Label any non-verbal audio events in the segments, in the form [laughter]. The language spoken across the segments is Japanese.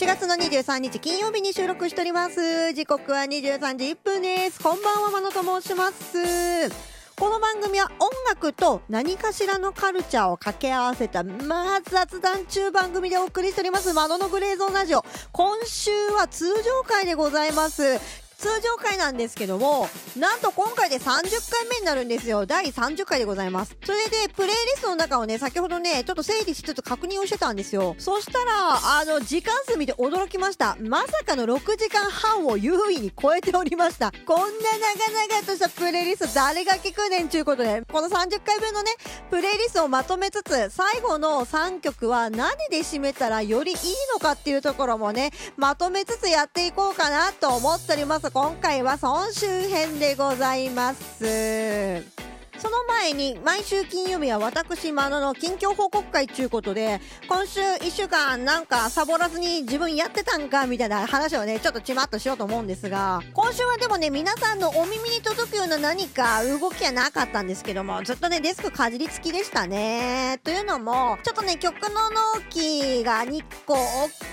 4月の23日金曜日に収録しております時刻は23時1分ですこんばんはまのと申しますこの番組は音楽と何かしらのカルチャーを掛け合わせた、まあ、雑談中番組でお送りしております、マノのグレーゾーンラジオ。今週は通常回でございます。通常回なんですけども、なんと今回で30回目になるんですよ。第30回でございます。それで、プレイリストの中をね、先ほどね、ちょっと整理しつつ確認をしてたんですよ。そしたら、あの、時間数見て驚きました。まさかの6時間半を優位に超えておりました。こんな長々としたプレイリスト誰が聞くねんちゅうことで、この30回分のね、プレイリストをまとめつつ、最後の3曲は何で締めたらよりいいのかっていうところもね、まとめつつやっていこうかなと思っております。今回は総集編でございます。その前に、毎週金曜日は私、マノの近況報告会ということで、今週1週間なんかサボらずに自分やってたんかみたいな話をね、ちょっとちまっとしようと思うんですが、今週はでもね、皆さんのお耳に届くような何か動きはなかったんですけども、ずっとね、デスクかじりつきでしたね。というのも、ちょっとね、曲の納期が2個大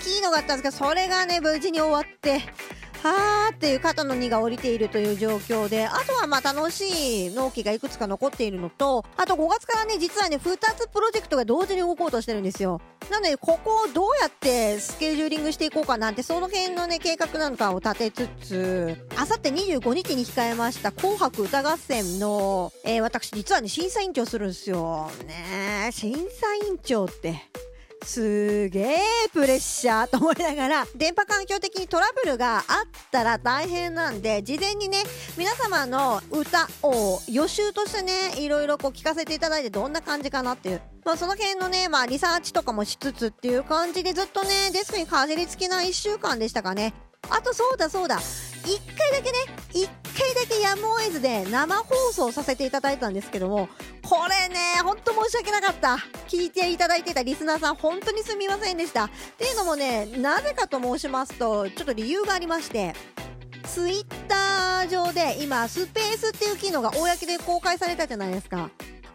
きいのがあったんですけど、それがね、無事に終わって、はーっていう肩の荷が下りているという状況で、あとはまあ楽しい納期がいくつか残っているのと、あと5月からね、実はね、2つプロジェクトが同時に動こうとしてるんですよ。なので、ここをどうやってスケジューリングしていこうかなんて、その辺のね、計画なんかを立てつつ、あさって25日に控えました紅白歌合戦の、えー、私実はね、審査委員長するんですよ。ね審査委員長って。すげえプレッシャーと思いながら、電波環境的にトラブルがあったら大変なんで、事前にね、皆様の歌を予習としてね、いろいろこう聞かせていただいてどんな感じかなっていう。まあその辺のね、まあリサーチとかもしつつっていう感じでずっとね、デスクにかじりつきな1週間でしたかね。あとそうだそうだ。一回だけね、一回だけやむを得ずで生放送させていただいたんですけども、これね、ほんと申し訳なかった。聞いていただいていたリスナーさん、本当にすみませんでした。っていうのもね、なぜかと申しますと、ちょっと理由がありまして、ツイッター上で今、スペースっていう機能が公で公開されたじゃないですか。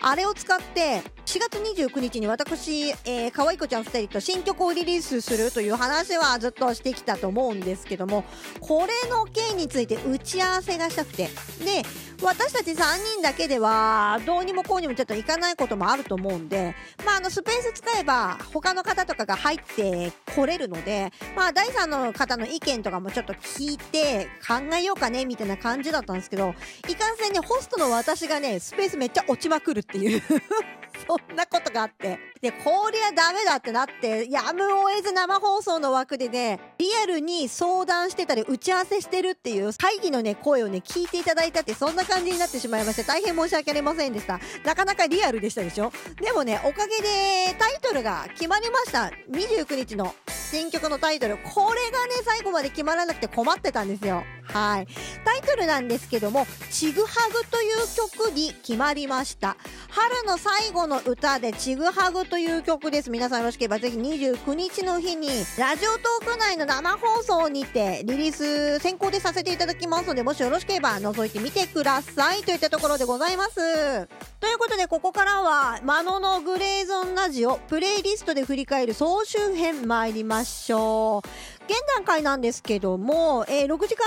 あれを使って、4月29日に私、えー、可愛いこちゃん2人と新曲をリリースするという話はずっとしてきたと思うんですけども、これの件について打ち合わせがしたくて、で、私たち3人だけでは、どうにもこうにもちょっといかないこともあると思うんで、まあ、あの、スペース使えば、他の方とかが入ってこれるので、まあ、第3の方の意見とかもちょっと聞いて考えようかね、みたいな感じだったんですけど、いかんせんね、ホストの私がね、スペースめっちゃ落ちまくるっていう。そんなことがあって。で、こりゃダメだってなって、やむを得ず生放送の枠でね、リアルに相談してたり、打ち合わせしてるっていう会議のね、声をね、聞いていただいたって、そんな感じになってしまいまして、大変申し訳ありませんでした。なかなかリアルでしたでしょ？でもね、おかげでタイトルが決まりました。29日の新曲のタイトル。これがね、最後まで決まらなくて困ってたんですよ。はい。タイトルなんですけども、ちぐはぐという曲に決まりました。春の最後の歌でちぐはぐという曲です。皆さんよろしければぜひ29日の日に、ラジオトーク内の生放送にてリリース先行でさせていただきますので、もしよろしければ覗いてみてくださいといったところでございます。ということで、ここからは、マノのグレーゾンラジオ、プレイリストで振り返る総集編参りましょう。現段階なんですけども、えー、6時間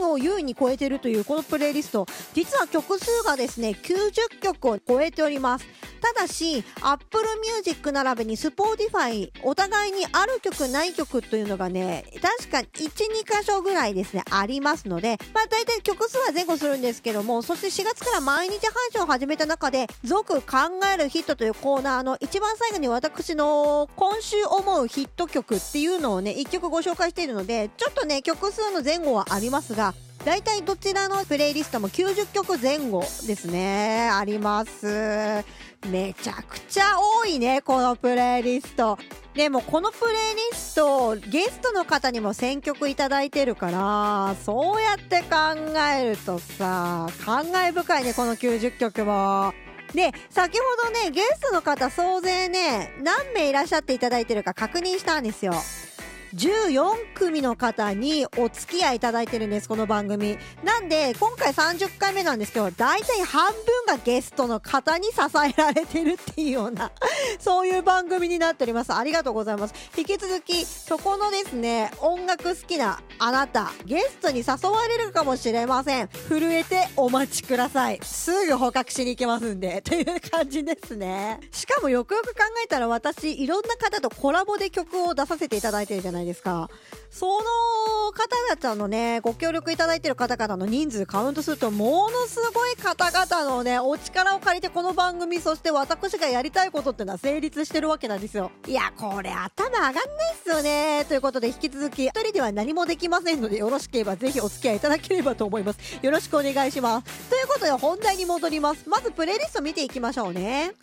半を優位に超えてるというこのプレイリスト、実は曲数がですね、90曲を超えております。ただし、Apple Music 並びに Spotify、お互いにある曲ない曲というのがね、確か1、2箇所ぐらいですね、ありますので、まあ大体曲数は前後するんですけども、そして4月から毎日配信を始めた中で、続考えるヒットというコーナーの一番最後に私の今週思うヒット曲っていうのをね、1曲ご紹介しているので、ちょっとね、曲数の前後はありますが、大体どちらのプレイリストも90曲前後ですね。あります。めちゃくちゃ多いね、このプレイリスト。でもこのプレイリスト、ゲストの方にも選曲いただいてるから、そうやって考えるとさ、感慨深いね、この90曲も。で、先ほどね、ゲストの方総勢ね、何名いらっしゃっていただいてるか確認したんですよ。14組の方にお付き合いいただいてるんです、この番組。なんで、今回30回目なんですけど、大体半分がゲストの方に支えられてるっていうような、[laughs] そういう番組になっております。ありがとうございます。引き続き、そこのですね、音楽好きなあなた、ゲストに誘われるかもしれません。震えてお待ちください。すぐ捕獲しに行けますんで、[laughs] という感じですね。しかもよくよく考えたら私、いろんな方とコラボで曲を出させていただいてるじゃないですか。その方々のね、ご協力いただいてる方々の人数カウントすると、ものすごい方々のね、お力を借りてこの番組、そして私がやりたいことっていうのは成立してるわけなんですよ。いや、これ頭上がんないっすよね。ということで、引き続き、一人では何もできませんので、よろしければぜひお付き合いいただければと思います。よろしくお願いします。ということで、本題に戻ります。まず、プレイリスト見ていきましょうね。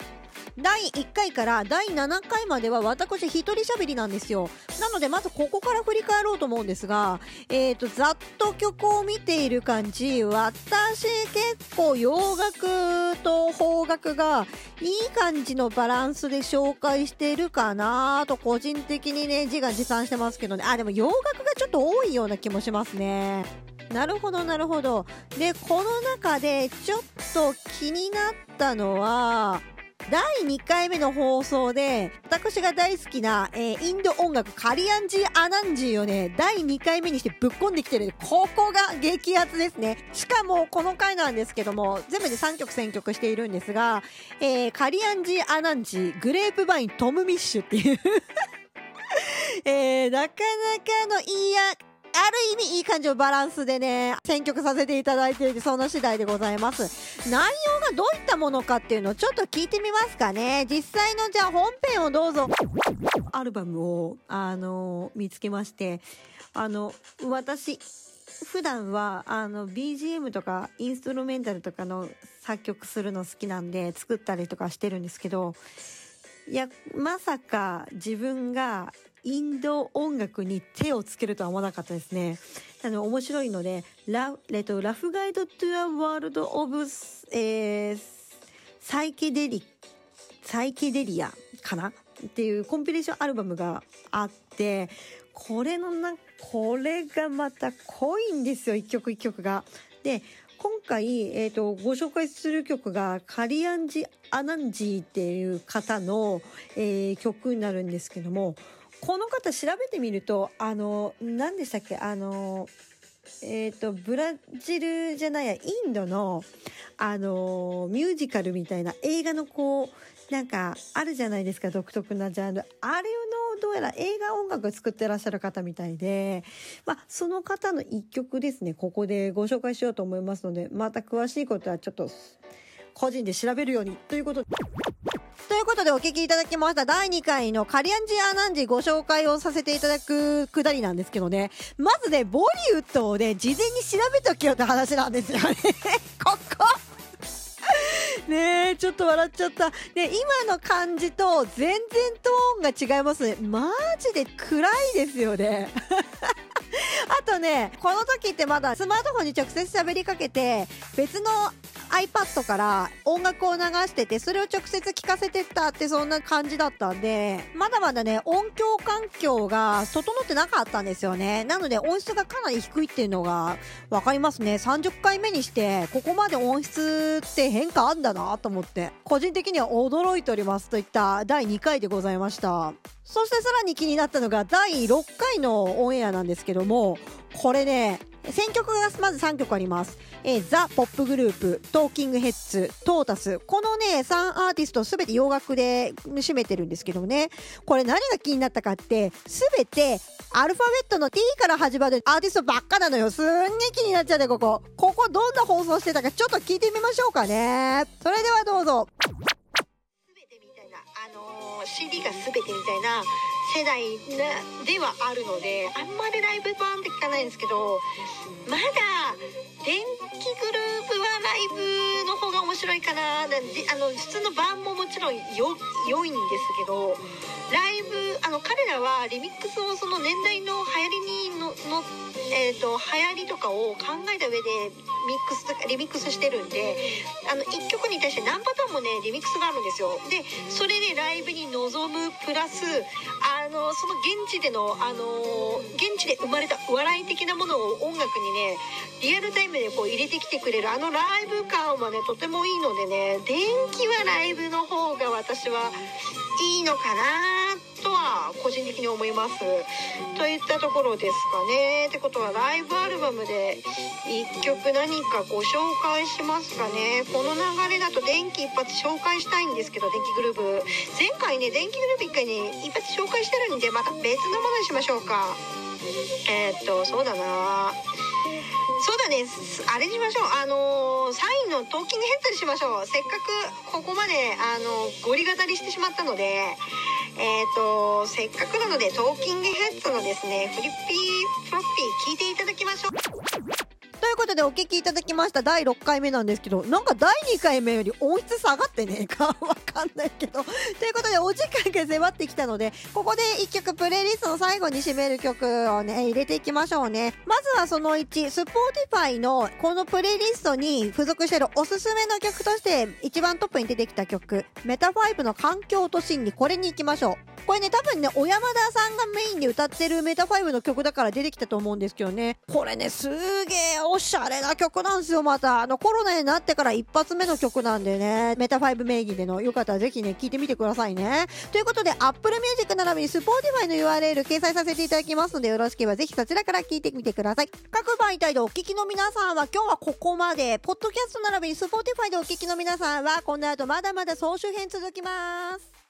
第1回から第7回までは私一人喋りなんですよ。なのでまずここから振り返ろうと思うんですが、えっ、ー、と、ざっと曲を見ている感じ、私結構洋楽と邦楽がいい感じのバランスで紹介してるかなと個人的にね、自画自賛してますけどね。あ、でも洋楽がちょっと多いような気もしますね。なるほど、なるほど。で、この中でちょっと気になったのは、第2回目の放送で、私が大好きな、えー、インド音楽カリアンジー・アナンジーをね、第2回目にしてぶっ込んできてる。ここが激アツですね。しかも、この回なんですけども、全部で3曲選曲しているんですが、えー、カリアンジー・アナンジー、 GRAPEVINE・Tom Misch っていう [laughs] えー、なかなかのいい、ある意味いい感じのバランスでね、選曲させていただいていて、その次第でございます。内容がどういったものかっていうのをちょっと聞いてみますかね。実際のじゃあ本編をどうぞ。アルバムを、あの、見つけまして、あの、私、普段は、あの、BGM とか、インストルメンタルとかの作曲するの好きなんで、作ったりとかしてるんですけど、いや、まさか自分がインド音楽に手をつけるとは思わなかったですね。あの、面白いので、ラ、えっと、ラフガイドトゥアワールドオブ、えー、サイケデリ、サイケデリアかな？っていうコンピレーションアルバムがあって、これのな、これがまた濃いんですよ、一曲一曲が。で、今回、えっ、ー、と、ご紹介する曲が、カリアンジ・アナンジーっていう方の、えー、曲になるんですけども、この方調べてみると、あの、何でしたっけ？あの、えっ、ー、と、ブラジルじゃないや、インドの、あの、ミュージカルみたいな映画のこう、なんか、あるじゃないですか、独特なジャンル。あれの、どうやら映画音楽作ってらっしゃる方みたいで、まあ、その方の一曲ですね、ここでご紹介しようと思いますので、また詳しいことはちょっと、個人で調べるように、ということで、ということでお聞きいただきました第2回のカリアンジアナンジご紹介をさせていただくくだりなんですけどね。まずね、ボリウッドをね、事前に調べとけよって話なんですよね。[laughs] ここねえ、ちょっと笑っちゃった。で、今の感じと全然トーンが違いますね。マジで暗いですよね。[laughs] あとね、この時ってまだスマートフォンに直接喋りかけて、別の iPad から音楽を流してて、それを直接聞かせてったってそんな感じだったんで、まだまだね、音響環境が整ってなかったんですよね。なので音質がかなり低いっていうのがわかりますね。30回目にして、ここまで音質って変化あんだなと思って、個人的には驚いておりますといった第2回でございました。そしてさらに気になったのが第6回のオンエアなんですけども、これね、選曲がまず3曲あります。えー、ザ・ポップグループ、トーキングヘッズ、トータス。このね、3アーティストすべて洋楽で占めてるんですけどね。これ何が気になったかって、すべてアルファベットの T から始まるアーティストばっかなのよ。すんげえ気になっちゃうね、ここ。ここどんな放送してたかちょっと聞いてみましょうかね。それではどうぞ。すべてみたいな、あのー、CD がすべてみたいな、世代ではあるのであんまりライブ版って聞かないんですけどまだ電気グループはライブの方が面白いかなあの普通の版ももちろん良いんですけどライブあの彼らはリミックスをその年代の流行りにのの、えー、と流行りとかを考えた上でミックスリミックスしてるんであの1曲に対して何パターンもねリミックスがあるんですよ。でそれでライブに臨むプラスあのその現地でのあの現地で生まれた笑い的なものを音楽にねリアルタイムでこう入れてきてくれるあのライブ感はねとてもいいのでね電気はライブの方が私はいいのかなってとは個人的に思います。といったところですかね。ってことはライブアルバムで1曲何かご紹介しますかね。この流れだと電気一発紹介したいんですけど電気グループ前回ね電気グループ1回ね一発紹介してるんでまた別のものにしましょうか。えー、っとそうだな。そうだね。あれにしましょう。あのー、サインのトーキングヘッドにしましょう。せっかくここまであのゴリ語りしてしまったのでえ、ー、とせっかくなのでトーキングヘッドのですねフリッピーフロッピー聞いていただきましょう。ということでお聞きいただきました。第6回目なんですけどなんか第2回目より音質下がってねえか？[laughs] わかんないけど。ということでお時間が迫ってきたのでここで1曲プレイリストの最後に締める曲をね入れていきましょうね。まずはその1 Spotify のこのプレイリストに付属してるおすすめの曲として一番トップに出てきた曲。メタファイブの環境と心理これに行きましょう。これね多分ね小山田さんがメインで歌ってるメタファイブの曲だから出てきたと思うんですけどね。これねすげえおしゃれな曲なんですよまた。あのコロナになってから一発目の曲なんでね。メタファイブ名義でのよかったらぜひね聞いてみてくださいね。ということで Apple Music 並びに Spotify の URL 掲載させていただきますのでよろしければぜひそちらから聞いてみてください。各媒体でお聞きの皆さんは今日はここまで。ポッドキャスト並びに Spotify でお聞きの皆さんはこの後まだまだ総集編続きます。